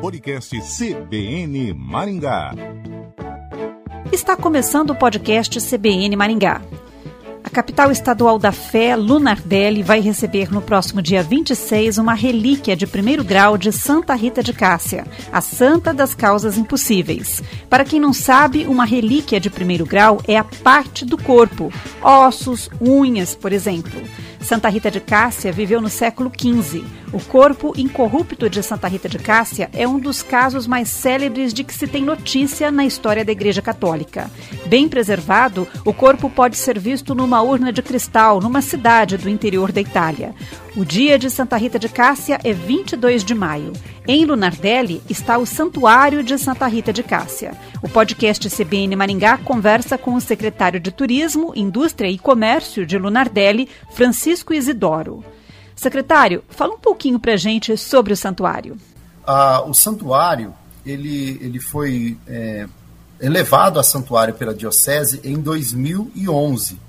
Podcast CBN Maringá. Está começando o podcast CBN Maringá. A capital estadual da fé, Lunardelli, vai receber no próximo dia 26 uma relíquia de primeiro grau de Santa Rita de Cássia, a santa das causas impossíveis. Para quem não sabe, uma relíquia de primeiro grau é a parte do corpo, ossos, unhas, por exemplo. Santa Rita de Cássia viveu no século XV. O corpo incorrupto de Santa Rita de Cássia é um dos casos mais célebres de que se tem notícia na história da Igreja Católica. Bem preservado, o corpo pode ser visto numa urna de cristal numa cidade do interior da Itália. O dia de Santa Rita de Cássia é 22 de maio. Em Lunardelli está o Santuário de Santa Rita de Cássia. O podcast CBN Maringá conversa com o secretário de Turismo, Indústria e Comércio de Lunardelli, Francisco Isidoro. Secretário, fala um pouquinho para gente sobre o santuário. Ah, o santuário ele, ele foi é, elevado a santuário pela Diocese em 2011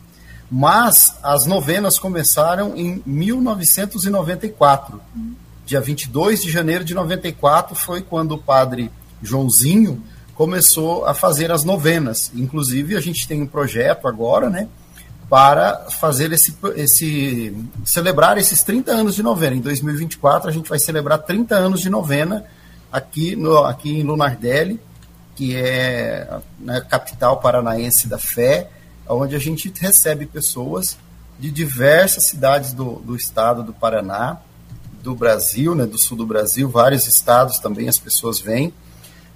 mas as novenas começaram em 1994. Dia 22 de janeiro de 94 foi quando o padre Joãozinho começou a fazer as novenas. Inclusive, a gente tem um projeto agora, né, para fazer esse, esse celebrar esses 30 anos de novena. Em 2024 a gente vai celebrar 30 anos de novena aqui no aqui em Lunardelli, que é a né, capital paranaense da fé onde a gente recebe pessoas de diversas cidades do, do estado do Paraná, do Brasil, né, do sul do Brasil, vários estados também as pessoas vêm.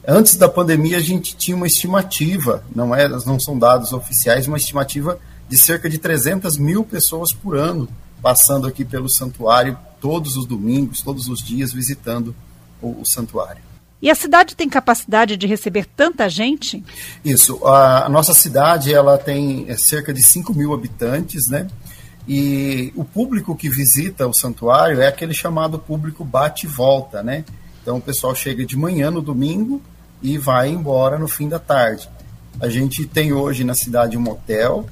Antes da pandemia, a gente tinha uma estimativa, não, é, não são dados oficiais, uma estimativa de cerca de 300 mil pessoas por ano passando aqui pelo santuário todos os domingos, todos os dias, visitando o, o santuário. E a cidade tem capacidade de receber tanta gente? Isso. A, nossa cidade ela tem é, cerca de 5 mil habitantes, né? E o público que visita o santuário é aquele chamado público bate e volta, né? Então o pessoal chega de manhã no domingo e vai embora no fim da tarde. A gente tem hoje na cidade um hotel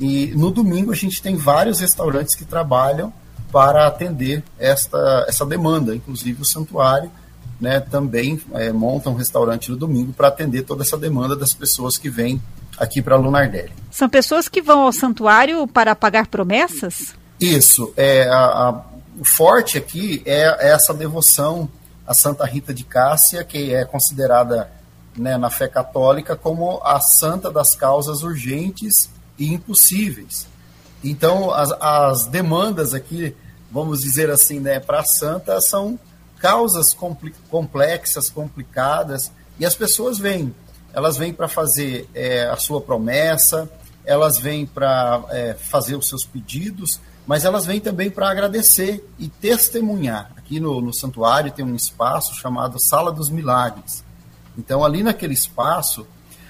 e no domingo a gente tem vários restaurantes que trabalham para atender esta, essa demanda, inclusive o santuário né, também é, monta um restaurante no domingo para atender toda essa demanda das pessoas que vêm aqui para Lunardelli. São pessoas que vão ao santuário para pagar promessas? Isso. É, a, a, o forte aqui é, é, essa devoção a Santa Rita de Cássia, que é considerada né, na fé católica como a santa das causas urgentes e impossíveis. Então, as, as demandas aqui, vamos dizer assim, né, para a santa são causas complexas, complicadas, e as pessoas vêm. Elas vêm para fazer é, a sua promessa, elas vêm para é, fazer os seus pedidos, mas elas vêm também para agradecer e testemunhar. Aqui no, no santuário tem um espaço chamado Sala dos Milagres. Então, ali naquele espaço,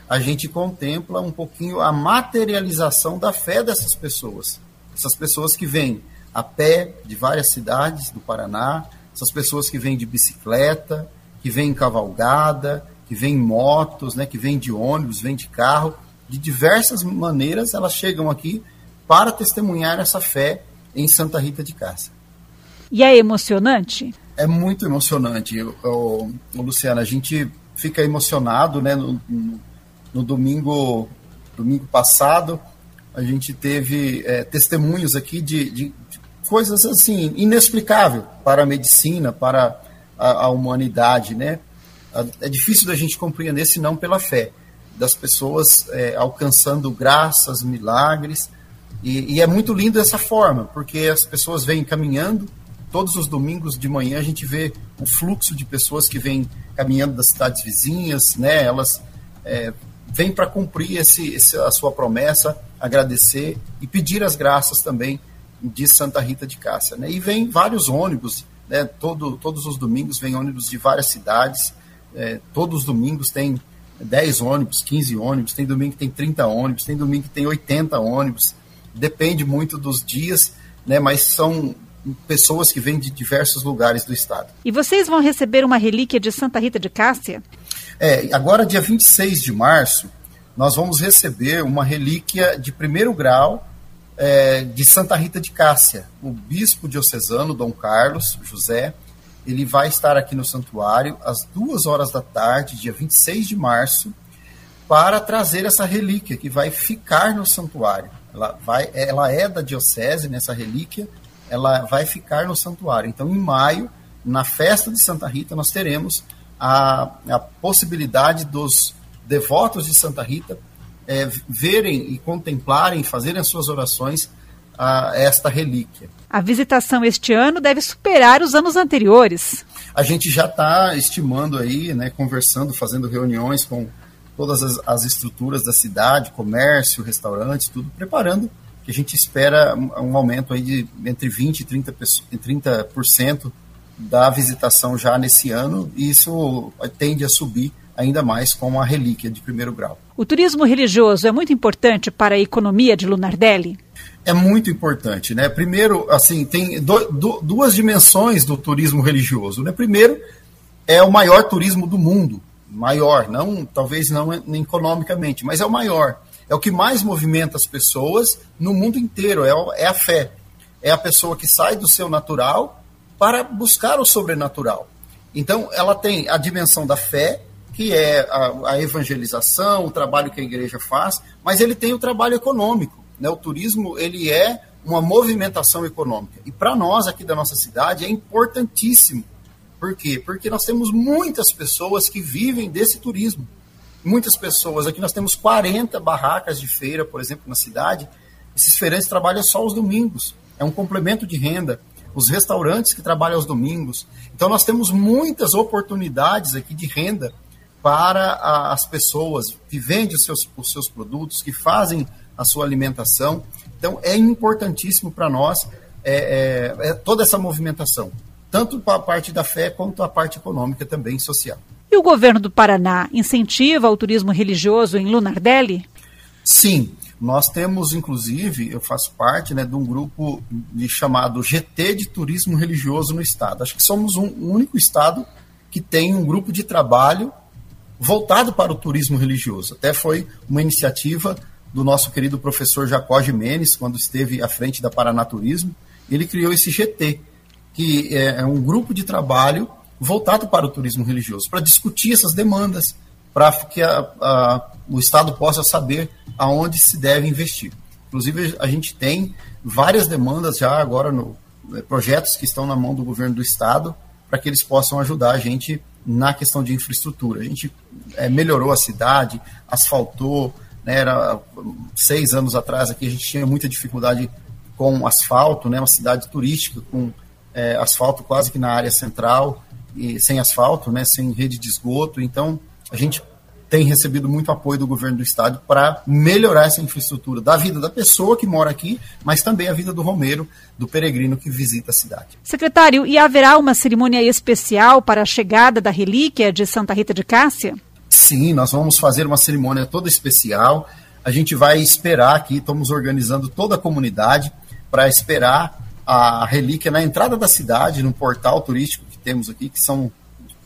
a gente contempla um pouquinho a materialização da fé dessas pessoas. Essas pessoas que vêm a pé de várias cidades do Paraná, essas pessoas que vêm de bicicleta, que vêm em cavalgada, que vêm em motos, né, que vêm de ônibus, vêm de carro, de diversas maneiras elas chegam aqui para testemunhar essa fé em Santa Rita de Cássia. E é emocionante? É muito emocionante, o, o, Luciana. A gente fica emocionado, né? No, no, no domingo, domingo passado, a gente teve é, testemunhos aqui de, de, coisas assim inexplicável para a medicina, para a, a humanidade, né? É difícil da gente compreender se não pela fé das pessoas é, alcançando graças, milagres e, e, é muito lindo dessa forma, porque as pessoas vêm caminhando todos os domingos de manhã a gente vê o fluxo de pessoas que vêm caminhando das cidades vizinhas, né? Elas é, vêm para cumprir esse, esse, a sua promessa, agradecer e pedir as graças também de Santa Rita de Cássia. Né? E vem vários ônibus, né? Todo, todos os domingos vem ônibus de várias cidades, é, todos os domingos tem 10 ônibus, 15 ônibus, tem domingo que tem 30 ônibus, tem domingo que tem 80 ônibus, depende muito dos dias, né? mas são pessoas que vêm de diversos lugares do estado. E vocês vão receber uma relíquia de Santa Rita de Cássia? É, agora dia 26 de março, nós vamos receber uma relíquia de primeiro grau é, de Santa Rita de Cássia. O bispo diocesano, Dom Carlos José, ele vai estar aqui no santuário às duas horas da tarde, dia 26 de março, para trazer essa relíquia que vai ficar no santuário. Ela, vai, ela é da diocese, nessa relíquia, ela vai ficar no santuário. Então, em maio, na festa de Santa Rita, nós teremos a, a possibilidade dos devotos de Santa Rita é, verem e contemplarem, fazerem as suas orações a esta relíquia. A visitação este ano deve superar os anos anteriores. A gente já está estimando aí, né, conversando, fazendo reuniões com todas as, as, estruturas da cidade, comércio, restaurantes, tudo, preparando, que a gente espera um, um aumento aí de entre 20% e 30%, 30% da visitação já nesse ano, e isso tende a subir ainda mais com a relíquia de primeiro grau. O turismo religioso é muito importante para a economia de Lunardelli? É muito importante, né? Primeiro, assim, tem do, do, duas dimensões do turismo religioso, né? Primeiro, é o maior turismo do mundo, maior, não talvez não economicamente, mas é o maior. É o que mais movimenta as pessoas no mundo inteiro, é, é a fé. É a pessoa que sai do seu natural para buscar o sobrenatural. Então, ela tem a dimensão da fé, que é a, a, evangelização, o trabalho que a igreja faz, mas ele tem o trabalho econômico. Né? O turismo ele é uma movimentação econômica. E para nós aqui da nossa cidade é importantíssimo. Por quê? Porque nós temos muitas pessoas que vivem desse turismo. Muitas pessoas. Aqui nós temos 40 barracas de feira, por exemplo, na cidade. Esses feirantes trabalham só os domingos. É um complemento de renda. Os restaurantes que trabalham aos domingos. Então nós temos muitas oportunidades aqui de renda para a, as pessoas que vendem os seus, os seus produtos, que fazem a sua alimentação. Então, é importantíssimo para nós é, é, é, toda essa movimentação, tanto para a parte da fé quanto a parte econômica também social. E o governo do Paraná incentiva o turismo religioso em Lunardelli? Sim, nós temos, inclusive, eu faço parte né, de um grupo de, chamado GT de Turismo Religioso no Estado. Acho que somos um, um único Estado que tem um grupo de trabalho voltado para o turismo religioso. Até foi uma iniciativa do nosso querido professor Jacó Jimenez, quando esteve à frente da Paranaturismo. Ele criou esse GT, que é, é um grupo de trabalho voltado para o turismo religioso, para discutir essas demandas, para que a, a, o Estado possa saber aonde se deve investir. Inclusive, a gente tem várias demandas já agora no é, projetos que estão na mão do governo do Estado para que eles possam ajudar a gente na questão de infraestrutura. A gente é, melhorou a cidade, asfaltou, né, era seis anos atrás aqui a gente tinha muita dificuldade com asfalto, né, uma cidade turística com é, asfalto quase que na área central e sem asfalto, né, sem rede de esgoto. Então a gente tem recebido muito apoio do governo do estado para melhorar essa infraestrutura da vida da pessoa que mora aqui, mas também a vida do romeiro, do peregrino que visita a cidade. Secretário, e haverá uma cerimônia especial para a chegada da relíquia de Santa Rita de Cássia? Sim, nós vamos fazer uma cerimônia toda especial. A gente vai esperar aqui, estamos organizando toda a comunidade para esperar a relíquia na entrada da cidade, no portal turístico que temos aqui, que são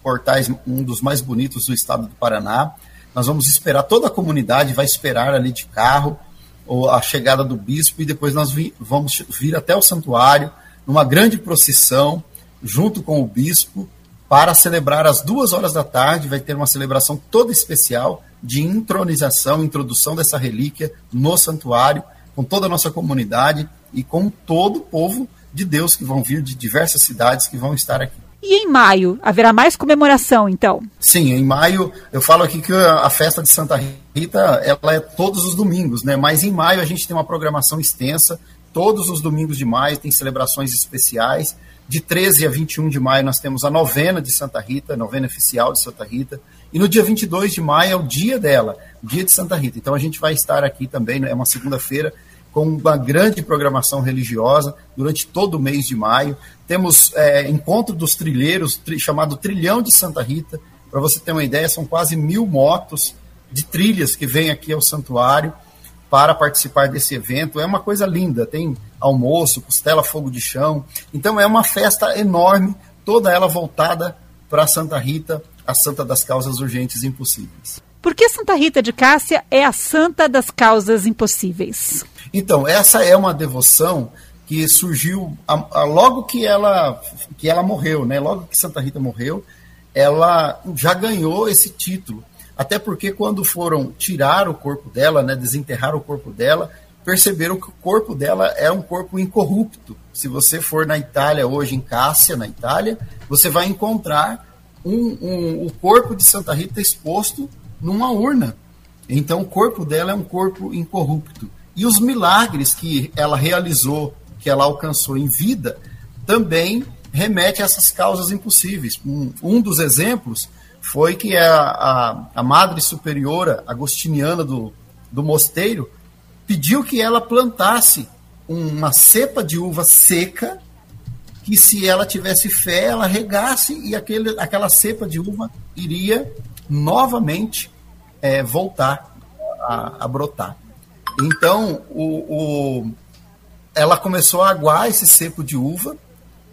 portais um dos mais bonitos do estado do Paraná. Nós vamos esperar, toda a comunidade vai esperar ali de carro ou a chegada do bispo e depois nós vi, vamos vir até o santuário numa grande procissão junto com o bispo para celebrar às duas horas da tarde. Vai ter uma celebração toda especial de intronização, introdução dessa relíquia no santuário, com toda a nossa comunidade e com todo o povo de Deus que vão vir de diversas cidades que vão estar aqui. E em maio, haverá mais comemoração, então? Sim, em maio, eu falo aqui que a festa de Santa Rita, ela é todos os domingos, né? Mas em maio a gente tem uma programação extensa, todos os domingos de maio tem celebrações especiais. De 13 a 21 de maio nós temos a novena de Santa Rita, novena oficial de Santa Rita. E no dia 22 de maio é o dia dela, dia de Santa Rita. Então a gente vai estar aqui também, né? é uma segunda-feira, com uma grande programação religiosa durante todo o mês de maio. Temos é, encontro dos trilheiros, tri, chamado Trilhão de Santa Rita. Para você ter uma ideia, são quase mil motos de trilhas que vêm aqui ao santuário para participar desse evento. É uma coisa linda, tem almoço, costela, fogo de chão. Então é uma festa enorme, toda ela voltada para Santa Rita, a santa das causas urgentes e impossíveis. Por que Santa Rita de Cássia é a santa das causas impossíveis? Então, essa é uma devoção que surgiu a, a, logo que ela que ela morreu, né? Logo que Santa Rita morreu, ela já ganhou esse título. Até porque quando foram tirar o corpo dela, né, desenterrar o corpo dela, perceberam que o corpo dela é um corpo incorrupto. Se você for na Itália hoje, em Cássia, na Itália, você vai encontrar um, um, o corpo de Santa Rita exposto numa urna. Então, o corpo dela é um corpo incorrupto. E os milagres que ela realizou, que ela alcançou em vida, também remete a essas causas impossíveis. Um, um dos exemplos foi que a, a, a madre superiora agostiniana do, do mosteiro pediu que ela plantasse uma cepa de uva seca que se ela tivesse fé, ela regasse e aquele, aquela cepa de uva iria novamente é, voltar a, a, brotar. Então, o, o, ela começou a aguar esse cepo de uva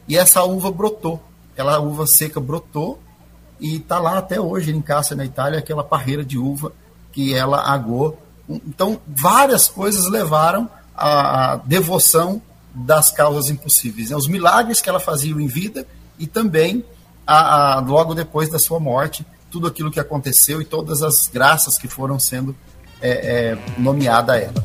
e essa uva brotou. Aquela uva seca brotou e está lá até hoje em Cássia, na Itália, aquela parreira de uva que ela aguou. Então, várias coisas levaram à devoção das causas impossíveis. Né? Os milagres que ela fazia em vida e também a, a, logo depois da sua morte, tudo aquilo que aconteceu e todas as graças que foram sendo é, é, nomeadas a ela.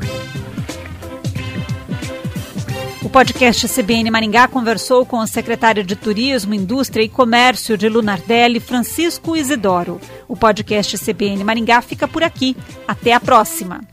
O podcast CBN Maringá conversou com o secretário de Turismo, Indústria e Comércio de Lunardelli, Francisco Isidoro. O podcast CBN Maringá fica por aqui. Até a próxima.